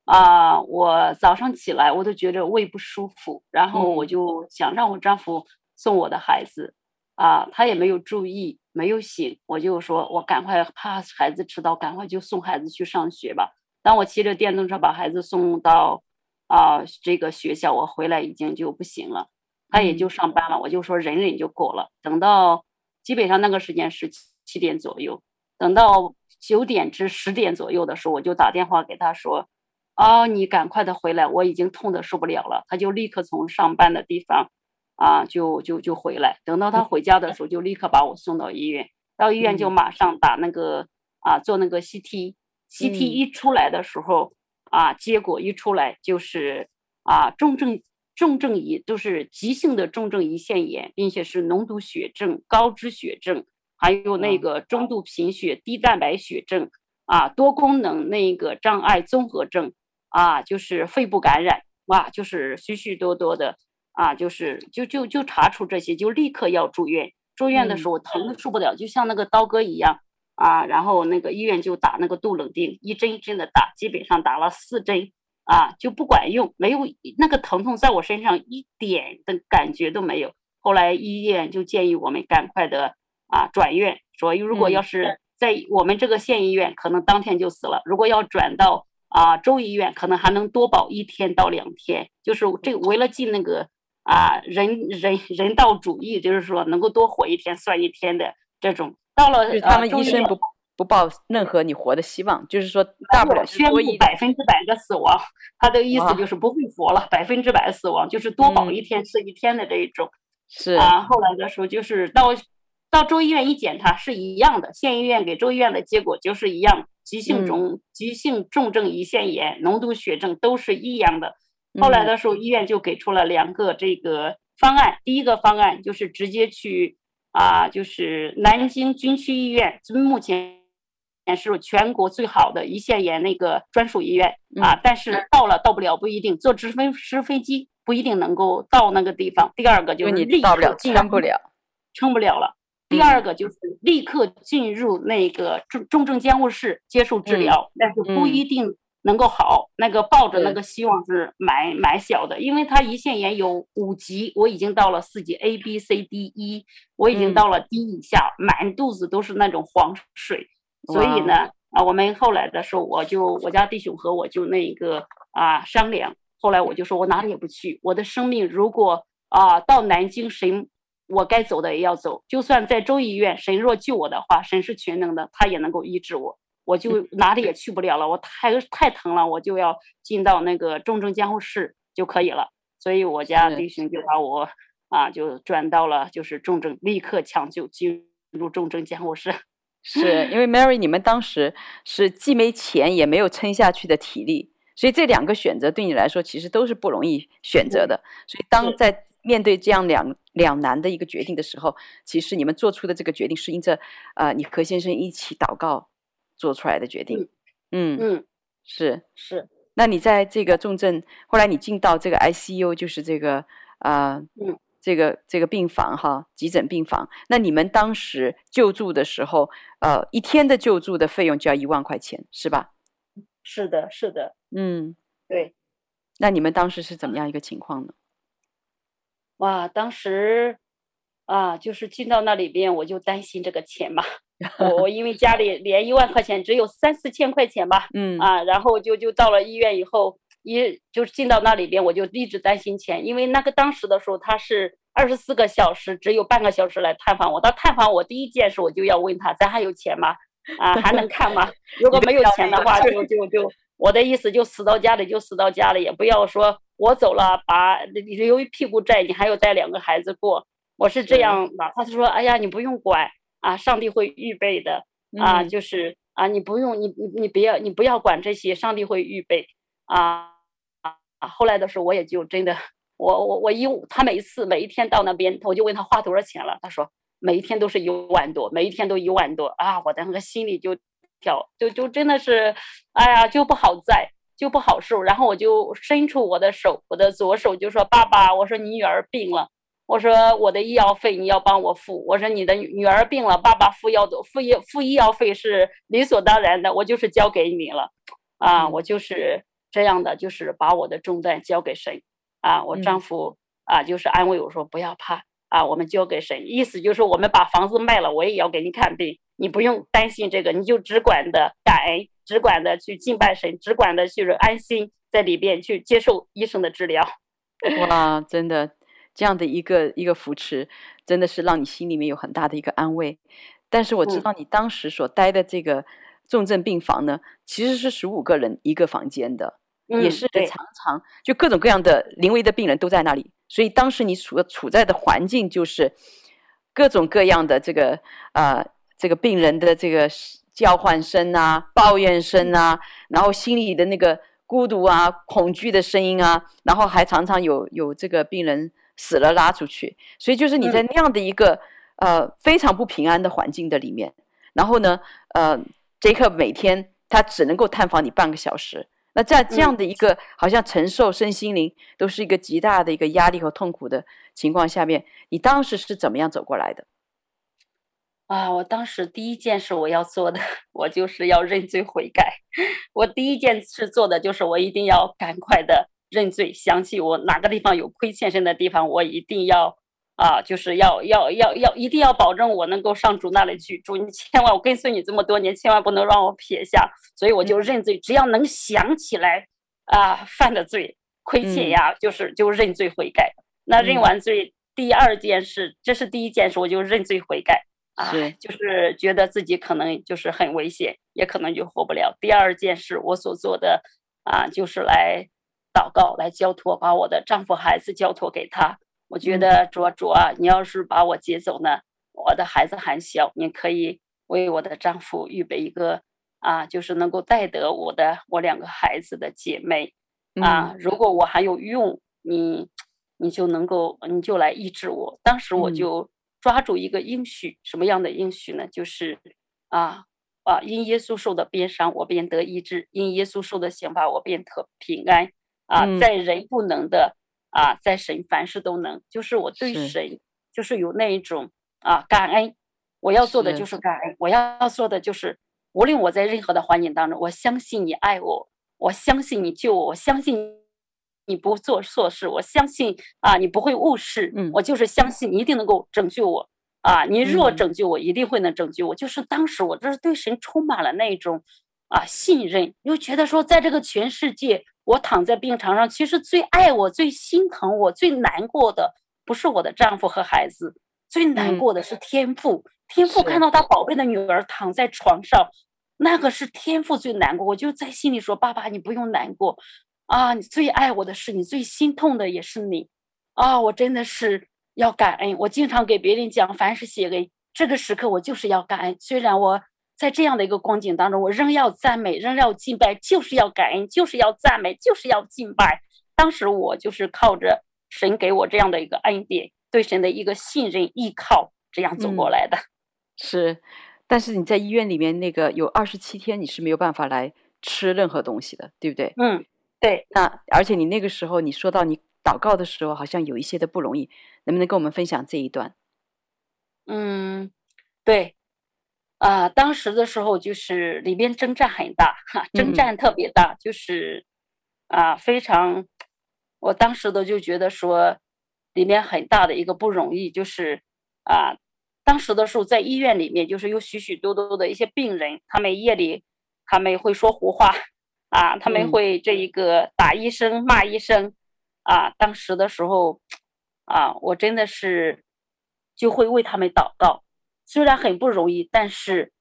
啊，我早上起来我都觉得胃不舒服，然后我就想让我丈夫送我的孩子，啊，他也没有注意，没有醒，我就说我赶快怕孩子迟到，赶快就送孩子去上学吧。当我骑着电动车把孩子送到。啊，这个学校我回来已经就不行了，他也就上班了，我就说忍忍就够了。等到基本上那个时间是七点左右，等到九点至十点左右的时候，我就打电话给他说：“啊，你赶快的回来，我已经痛的受不了了。”他就立刻从上班的地方啊，就就就回来。等到他回家的时候，就立刻把我送到医院。到医院就马上打那个啊，做那个 CT，CT 一出来的时候啊，结果一出来就是啊，重症重症胰就是急性的重症胰腺炎，并且是脓毒血症、高脂血症，还有那个中度贫血、低蛋白血症啊，多功能那个障碍综合症啊，就是肺部感染哇，就是许许多多的啊，就是就就就查出这些，就立刻要住院。住院的时候疼的受不了，就像那个刀割一样啊，然后那个医院就打那个杜冷丁，一针一针的打，基本上打了四针啊，就不管用，没有那个疼痛在我身上一点的感觉都没有。后来医院就建议我们赶快的啊转院，说如果要是在我们这个县医院，可能当天就死了；如果要转到啊州医院，可能还能多保一天到两天，就是这个为了尽那个。啊，人人人道主义就是说，能够多活一天算一天的这种。到了，就是他们医生不、呃、不抱任何你活的希望，就是说大不了宣布百分之百的死亡。他的意思就是不会活了，百分之百死亡，就是多保一天是一天的这一种。是啊，后来的时候就是到到州医院一检查是一样的，县医院给州医院的结果就是一样，急性重、嗯、急性重症胰腺炎、浓度血症都是一样的。后来的时候，医院就给出了两个这个方案。第一个方案就是直接去啊，就是南京军区医院，目前也是全国最好的胰腺炎那个专属医院啊。但是到了到不了不一定，坐直升直飞机不一定能够到那个地方。第二个就是你立刻撑不了，撑不了了。第二个就是立刻进入那个重重症监护室接受治疗，但是不一定。能够好，那个抱着那个希望是蛮蛮小的，因为他胰腺炎有五级，我已经到了四级 A B C D E，我已经到了 D 以下，满肚子都是那种黄水，所以呢，啊，我们后来的时候，我就我家弟兄和我就那个啊商量，后来我就说我哪里也不去，我的生命如果啊到南京神，我该走的也要走，就算在州医院，神若救我的话，神是全能的，他也能够医治我。我就哪里也去不了了，我太太疼了，我就要进到那个重症监护室就可以了。所以我家弟兄就把我啊，就转到了就是重症，立刻抢救进入重症监护室。是因为 Mary，你们当时是既没钱也没有撑下去的体力，所以这两个选择对你来说其实都是不容易选择的。所以当在面对这样两两难的一个决定的时候，其实你们做出的这个决定是因着啊，你和先生一起祷告。做出来的决定，嗯嗯，是是。那你在这个重症，后来你进到这个 ICU，就是这个啊，呃、嗯，这个这个病房哈，急诊病房。那你们当时救助的时候，呃，一天的救助的费用就要一万块钱，是吧？是的，是的，嗯，对。那你们当时是怎么样一个情况呢？哇，当时啊，就是进到那里边，我就担心这个钱嘛。我我因为家里连一万块钱只有三四千块钱吧，嗯啊，然后就就到了医院以后，一就是进到那里边，我就一直担心钱，因为那个当时的时候他是二十四个小时，只有半个小时来探访我。到探访我第一件事，我就要问他，咱还有钱吗？啊，还能看吗？如果没有钱的话，就就就我的意思就死到家里就死到家里，也不要说我走了，把留一屁股债，你还要带两个孩子过。我是这样的，他就说，哎呀，你不用管。啊，上帝会预备的啊，就是啊，你不用你你你不要你不要管这些，上帝会预备啊啊！后来的时候，我也就真的，我我我一他每一次每一天到那边，我就问他花多少钱了，他说每一天都是一万多，每一天都一万多啊！我的那个心里就跳，就就真的是，哎呀，就不好在，就不好受。然后我就伸出我的手，我的左手就说：“爸爸，我说你女儿病了。”我说我的医药费你要帮我付。我说你的女儿病了，爸爸付药的付医付医药费是理所当然的，我就是交给你了，啊，我就是这样的，就是把我的重担交给神，啊，我丈夫啊就是安慰我说不要怕，啊，我们交给神，意思就是我们把房子卖了，我也要给你看病，你不用担心这个，你就只管的感恩，只管的去敬拜神，只管的就是安心在里边去接受医生的治疗。哇，真的。这样的一个一个扶持，真的是让你心里面有很大的一个安慰。但是我知道你当时所待的这个重症病房呢，其实是十五个人一个房间的。也是常常就各种各样的临危的病人都在那里，所以当时你处处在的环境就是各种各样的这个呃这个病人的这个叫唤声啊、抱怨声啊，然后心里的那个孤独啊、恐惧的声音啊，然后还常常有有这个病人死了拉出去，所以就是你在那样的一个呃非常不平安的环境的里面，然后呢呃杰克每天他只能够探访你半个小时。那在这样的一个好像承受身心灵都是一个极大的一个压力和痛苦的情况下面，你当时是怎么样走过来的？啊，我当时第一件事我要做的，我就是要认罪悔改。我第一件事做的就是我一定要赶快的认罪，想起我哪个地方有亏欠神的地方，我一定要。啊，就是要要要要，一定要保证我能够上主那里去。主，你千万我跟随你这么多年，千万不能让我撇下。所以我就认罪，只要能想起来啊犯的罪、亏欠呀，就是就认罪悔改。那认完罪，第二件事，这是第一件事，我就认罪悔改啊，就是觉得自己可能就是很危险，也可能就活不了。第二件事，我所做的啊，就是来祷告，来交托，把我的丈夫、孩子交托给他。我觉得主啊主啊，你要是把我接走呢，我的孩子还小，你可以为我的丈夫预备一个啊，就是能够带得我的我两个孩子的姐妹啊。如果我还有用，你你就能够你就来医治我。当时我就抓住一个应许，什么样的应许呢？就是啊啊，因耶稣受的鞭伤，我便得医治；因耶稣受的刑罚，我便得平安。啊，在人不能的。啊，在神凡事都能，就是我对神就是有那一种啊感恩，我要做的就是感恩，我要做的就是无论我在任何的环境当中，我相信你爱我，我相信你救我，我相信你不做错事，我相信啊你不会误事，嗯，我就是相信你一定能够拯救我。啊，你若拯救我，一定会能拯救我，就是当时我就是对神充满了那种啊信任，又觉得说在这个全世界。我躺在病床上，其实最爱我、最心疼我、最难过的不是我的丈夫和孩子，最难过的是天父。嗯、天父看到他宝贝的女儿躺在床上，那个是天父最难过。我就在心里说：“爸爸，你不用难过啊，你最爱我的是你，最心痛的也是你啊！我真的是要感恩。我经常给别人讲，凡是写给这个时刻，我就是要感恩。虽然我。”在这样的一个光景当中，我仍要赞美，仍要敬拜，就是要感恩，就是要赞美，就是要敬拜。当时我就是靠着神给我这样的一个恩典，对神的一个信任依靠，这样走过来的。嗯、是，但是你在医院里面那个有二十七天，你是没有办法来吃任何东西的，对不对？嗯，对。那而且你那个时候你说到你祷告的时候，好像有一些的不容易，能不能跟我们分享这一段？嗯，对。啊、呃，当时的时候就是里边征战很大，哈，征战特别大，嗯、就是啊，非常，我当时的就觉得说，里面很大的一个不容易，就是啊，当时的时候在医院里面，就是有许许多多的一些病人，他们夜里他们会说胡话，啊，他们会这一个打医生、骂医生，啊，当时的时候，啊，我真的是就会为他们祷告。虽然很不容易，但是，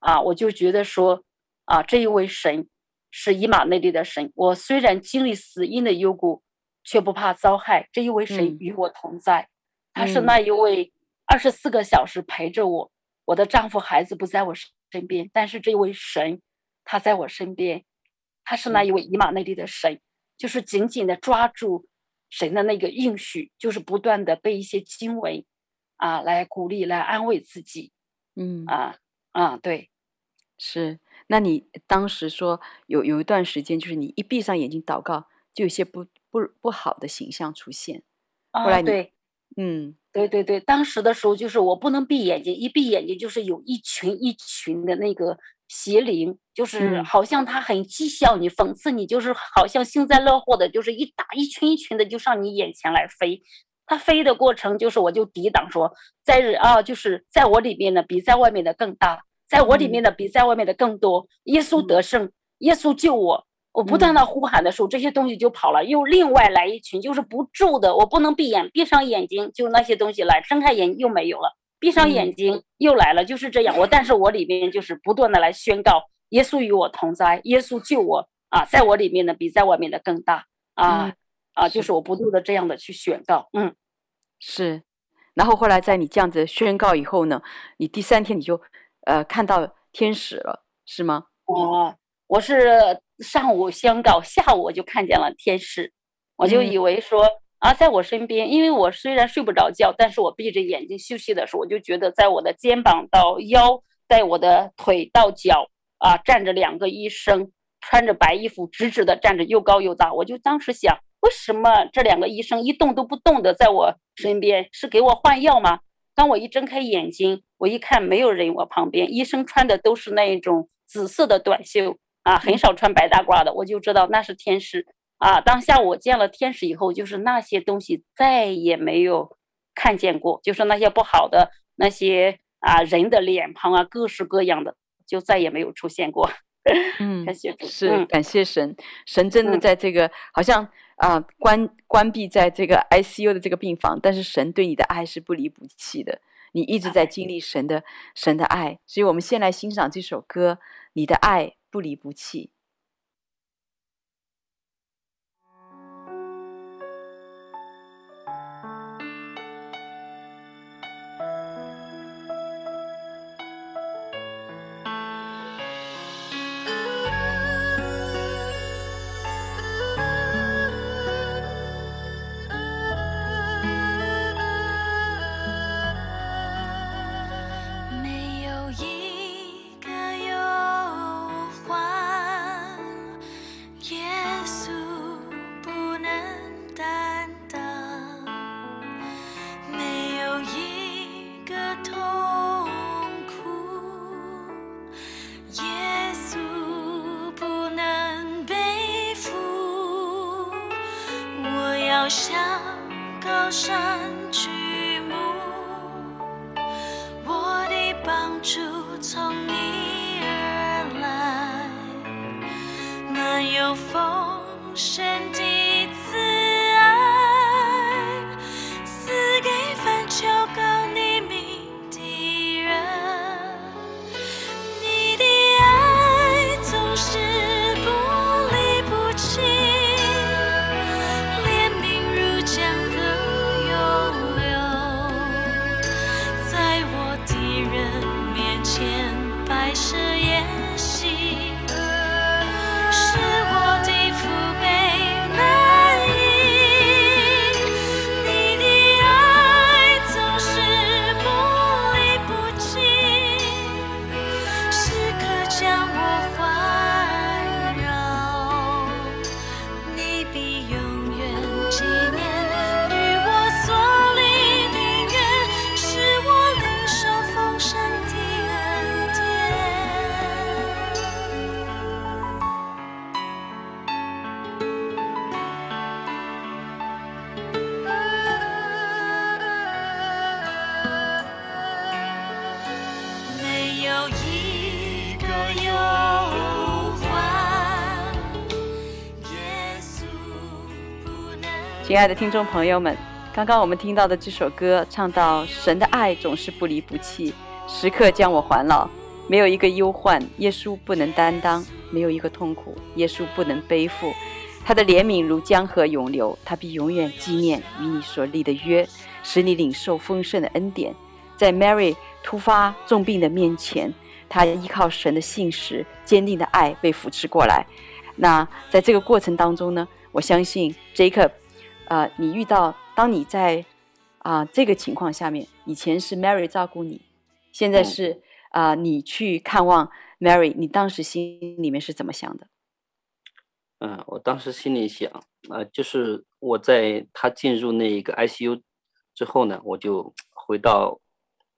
啊，我就觉得说，啊，这一位神是以马内利的神。我虽然经历死荫的幽谷，却不怕遭害。这一位神与我同在，嗯、他是那一位二十四个小时陪着我。我的丈夫孩子不在我身边，但是这一位神他在我身边。他是那一位以马内利的神，就是紧紧的抓住神的那个应许，就是不断的被一些经文。啊，来鼓励，来安慰自己，嗯，啊，啊，对，是。那你当时说有有一段时间，就是你一闭上眼睛祷告，就有些不不不好的形象出现。后来你，对，嗯，对对对，当时的时候就是我不能闭眼睛，一闭眼睛就是有一群一群的那个邪灵，就是好像他很讥笑你、讽刺你，就是好像幸灾乐祸的，就是一打一群一群的就上你眼前来飞。他飞的过程就是，我就抵挡说，在啊，就是在我里面的比在外面的更大，在我里面的比在外面的更多。耶稣得胜，耶稣救我，我不断的呼喊的时候，这些东西就跑了。又另外来一群，就是不住的，我不能闭眼，闭上眼睛就那些东西来，睁开眼又没有了，闭上眼睛又来了，就是这样。我但是我里面就是不断的来宣告，耶稣与我同在，耶稣救我，啊，在我里面的比在外面的更大。啊、嗯、啊，就是。我不断的这样的去宣告，嗯，是。然后后来在你这样子宣告以后呢，你第三天你就呃看到天使了，是吗？哦，我是上午宣告，下午我就看见了天使，我就以为说、嗯、啊，在我身边，因为我虽然睡不着觉，但是我闭着眼睛休息的时候，我就觉得在我的肩膀到腰，在我的腿到脚啊，站着两个医生，穿着白衣服，直直的站着，又高又大，我就当时想。为什么这两个医生一动都不动的在我身边？是给我换药吗？当我一睁开眼睛，我一看没有人我旁边，医生穿的都是那一种紫色的短袖啊，很少穿白大褂的，我就知道那是天使啊。当下我见了天使以后，就是那些东西再也没有看见过，就是那些不好的那些啊人的脸庞啊，各式各样的，就再也没有出现过。嗯，感谢主，是感谢神，神真的在这个、嗯、好像啊、呃、关关闭在这个 ICU 的这个病房，但是神对你的爱是不离不弃的，你一直在经历神的、哎、神的爱，所以我们先来欣赏这首歌，你的爱不离不弃。亲爱的听众朋友们，刚刚我们听到的这首歌，唱到神的爱总是不离不弃，时刻将我环绕，没有一个忧患，耶稣不能担当；没有一个痛苦，耶稣不能背负。他的怜悯如江河涌流，他必永远纪念与你所立的约，使你领受丰盛的恩典。在 Mary 突发重病的面前，他依靠神的信实、坚定的爱被扶持过来。那在这个过程当中呢，我相信 Jacob。啊、呃，你遇到当你在啊、呃、这个情况下面，以前是 Mary 照顾你，现在是啊、呃、你去看望 Mary，你当时心里面是怎么想的？嗯，我当时心里想，啊、呃，就是我在他进入那一个 ICU 之后呢，我就回到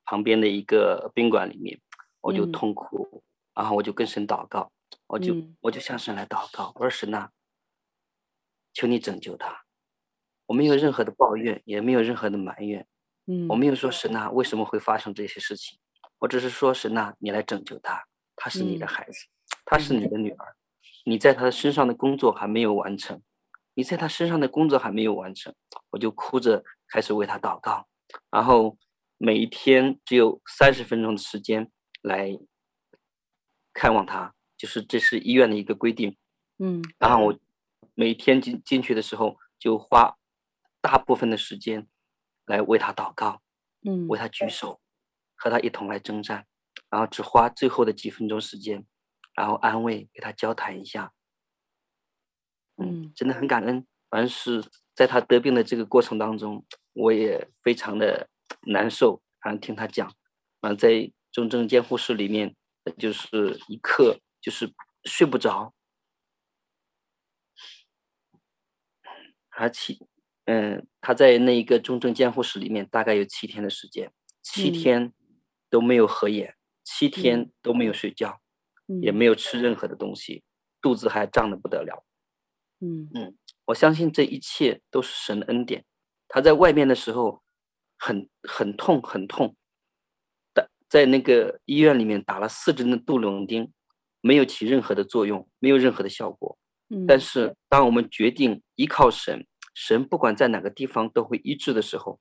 旁边的一个宾馆里面，我就痛哭，嗯、然后我就跟神祷告，我就、嗯、我就向神来祷告，我说神呐，求你拯救他。我没有任何的抱怨，也没有任何的埋怨，嗯，我没有说神呐，为什么会发生这些事情？我只是说神呐，你来拯救他，他是你的孩子，他是你。的女儿，你在他的身上的工作还没有完成，你在他身上的工作还没有完成，我就哭着开始为他祷告，然后每一天只有三十分钟的时间来看望他，就是这是医院的一个规定，嗯，然后我每天进进去的时候，就花大部分的时间来为他祷告，嗯，为他举手，和他一同来征战，然后只花最后的几分钟时间，然后安慰，给他交谈一下。嗯，真的很感恩。反正是在他得病的这个过程当中，我也非常的难受。然后听他讲，啊，在重症监护室里面，就是一刻就是睡不着。而且，嗯，他在那一个重症监护室里面大概有七天的时间，七天都没有合眼，嗯、七天都没有睡觉，嗯、也没有吃任何的东西，肚子还胀得不得了。嗯嗯，我相信这一切都是神的恩典。他在外面的时候很很痛很痛，在在那个医院里面打了四针的杜冷丁，没有起任何的作用，没有任何的效果。嗯，但是当我们决定依靠神，神不管在哪个地方都会医治的时候，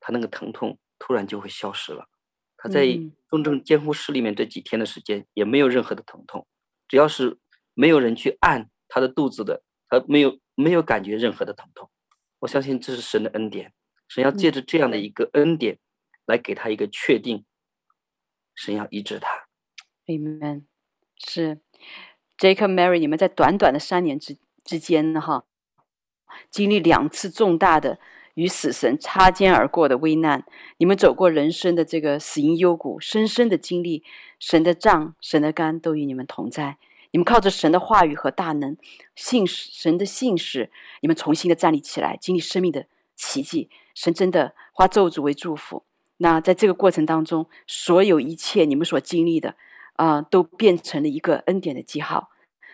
他那个疼痛突然就会消失了。他在重症监护室里面这几天的时间也没有任何的疼痛，只要是没有人去按他的肚子的。他没有没有感觉任何的疼痛，我相信这是神的恩典，神要借着这样的一个恩典来给他一个确定，神要医治他。Amen。是 Jacob Mary，你们在短短的三年之之间呢，哈，经历两次重大的与死神擦肩而过的危难，你们走过人生的这个死荫幽谷，深深的经历神的杖、神的竿都与你们同在。你们靠着神的话语和大能，信神的信使，你们重新的站立起来，经历生命的奇迹。神真的化咒诅为祝福。那在这个过程当中，所有一切你们所经历的，啊、都变成了一个恩典的记号。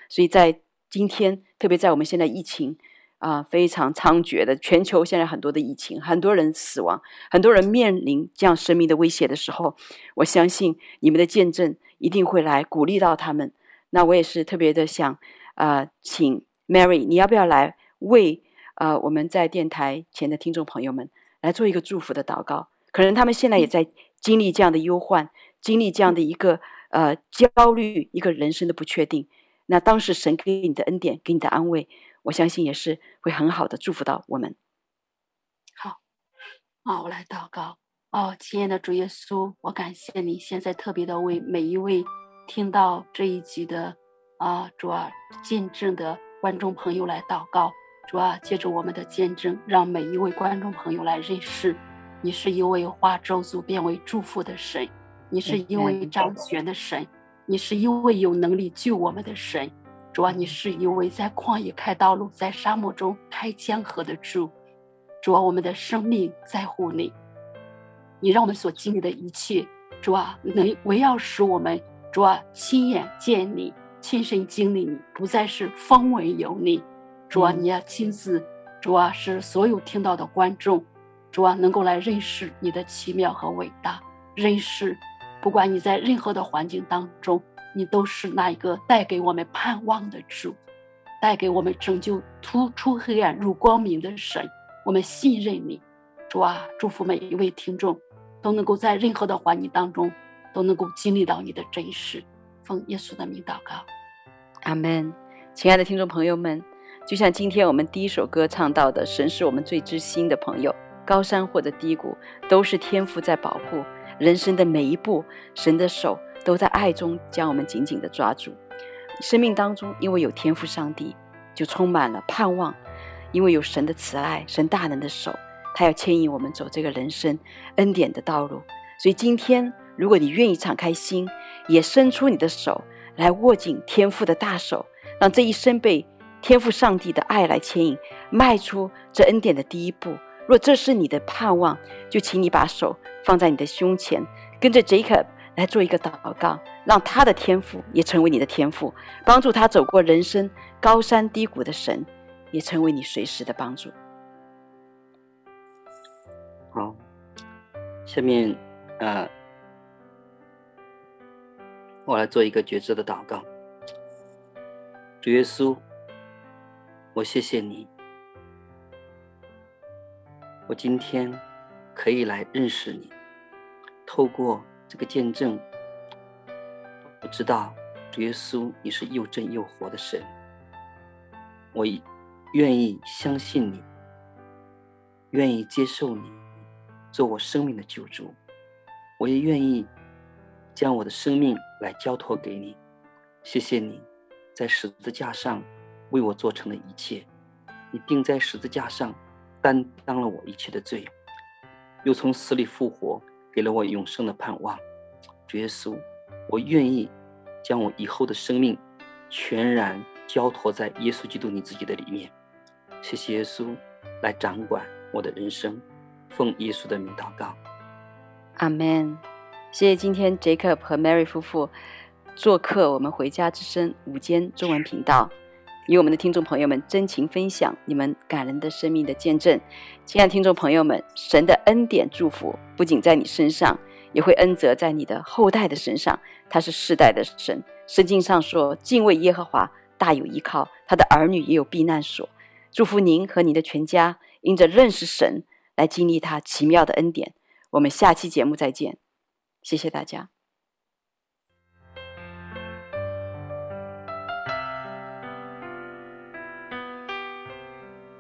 所以在今天，特别在我们现在疫情啊、呃、非常猖獗的全球，现在很多的疫情，很多人死亡，很多人面临这样生命的威胁的时候，我相信你们的见证一定会来鼓励到他们。那我也是特别的想，呃，请 Mary，你要不要来为呃我们在电台前的听众朋友们来做一个祝福的祷告？可能他们现在也在经历这样的忧患，经历这样的一个呃焦虑，一个人生的不确定。那当时神给你的恩典，给你的安慰，我相信也是会很好的祝福到我们。好，啊，我来祷告。哦，亲爱的主耶稣，我感谢你现在特别的为每一位。听到这一集的啊，主啊，见证的观众朋友来祷告，主啊，借着我们的见证，让每一位观众朋友来认识，你是一位化咒诅变为祝福的神，你是一位掌权的神，你是一位有能力救我们的神，主啊，你是一位在旷野开道路，在沙漠中开江河的主，主啊，我们的生命在乎你，你让我们所经历的一切，主啊，能唯要使我们。主啊，亲眼见你，亲身经历你，不再是风闻有你。主啊，你要亲自，主啊，使所有听到的观众，主啊，能够来认识你的奇妙和伟大。认识，不管你在任何的环境当中，你都是那一个带给我们盼望的主，带给我们拯救突出黑暗入光明的神。我们信任你，主啊，祝福每一位听众都能够在任何的环境当中。都能够经历到你的真实，奉耶稣的名祷告，阿门。亲爱的听众朋友们，就像今天我们第一首歌唱到的，神是我们最知心的朋友，高山或者低谷，都是天父在保护人生的每一步，神的手都在爱中将我们紧紧的抓住。生命当中，因为有天父上帝，就充满了盼望，因为有神的慈爱，神大能的手，他要牵引我们走这个人生恩典的道路。所以今天。如果你愿意敞开心，也伸出你的手来握紧天父的大手，让这一生被天父上帝的爱来牵引，迈出这恩典的第一步。若这是你的盼望，就请你把手放在你的胸前，跟着 Jacob 来做一个祷告，让他的天赋也成为你的天赋，帮助他走过人生高山低谷的神，也成为你随时的帮助。好，下面。呃我来做一个觉知的祷告，主耶稣，我谢谢你，我今天可以来认识你，透过这个见证，我知道主耶稣你是又真又活的神，我愿意相信你，愿意接受你做我生命的救主。我也愿意将我的生命来交托给你。谢谢你，在十字架上为我做成了一切。你定在十字架上担当了我一切的罪，又从死里复活，给了我永生的盼望。主耶稣，我愿意将我以后的生命全然交托在耶稣基督你自己的里面。谢谢耶稣来掌管我的人生，奉耶稣的名祷告。阿门。谢谢今天 Jacob 和 Mary 夫妇做客我们回家之声午间中文频道。与我们的听众朋友们真情分享你们感人的生命的见证，亲爱的听众朋友们，神的恩典祝福不仅在你身上，也会恩泽在你的后代的身上。他是世代的神，圣经上说，敬畏耶和华大有依靠，他的儿女也有避难所。祝福您和您的全家，因着认识神来经历他奇妙的恩典。我们下期节目再见，谢谢大家。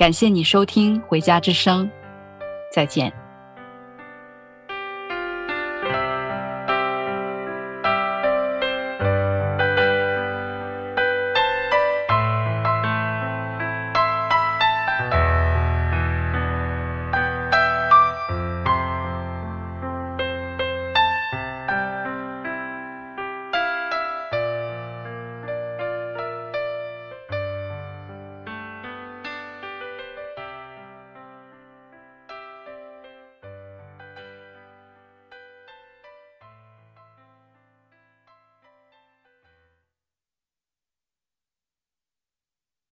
感谢你收听《回家之声》，再见。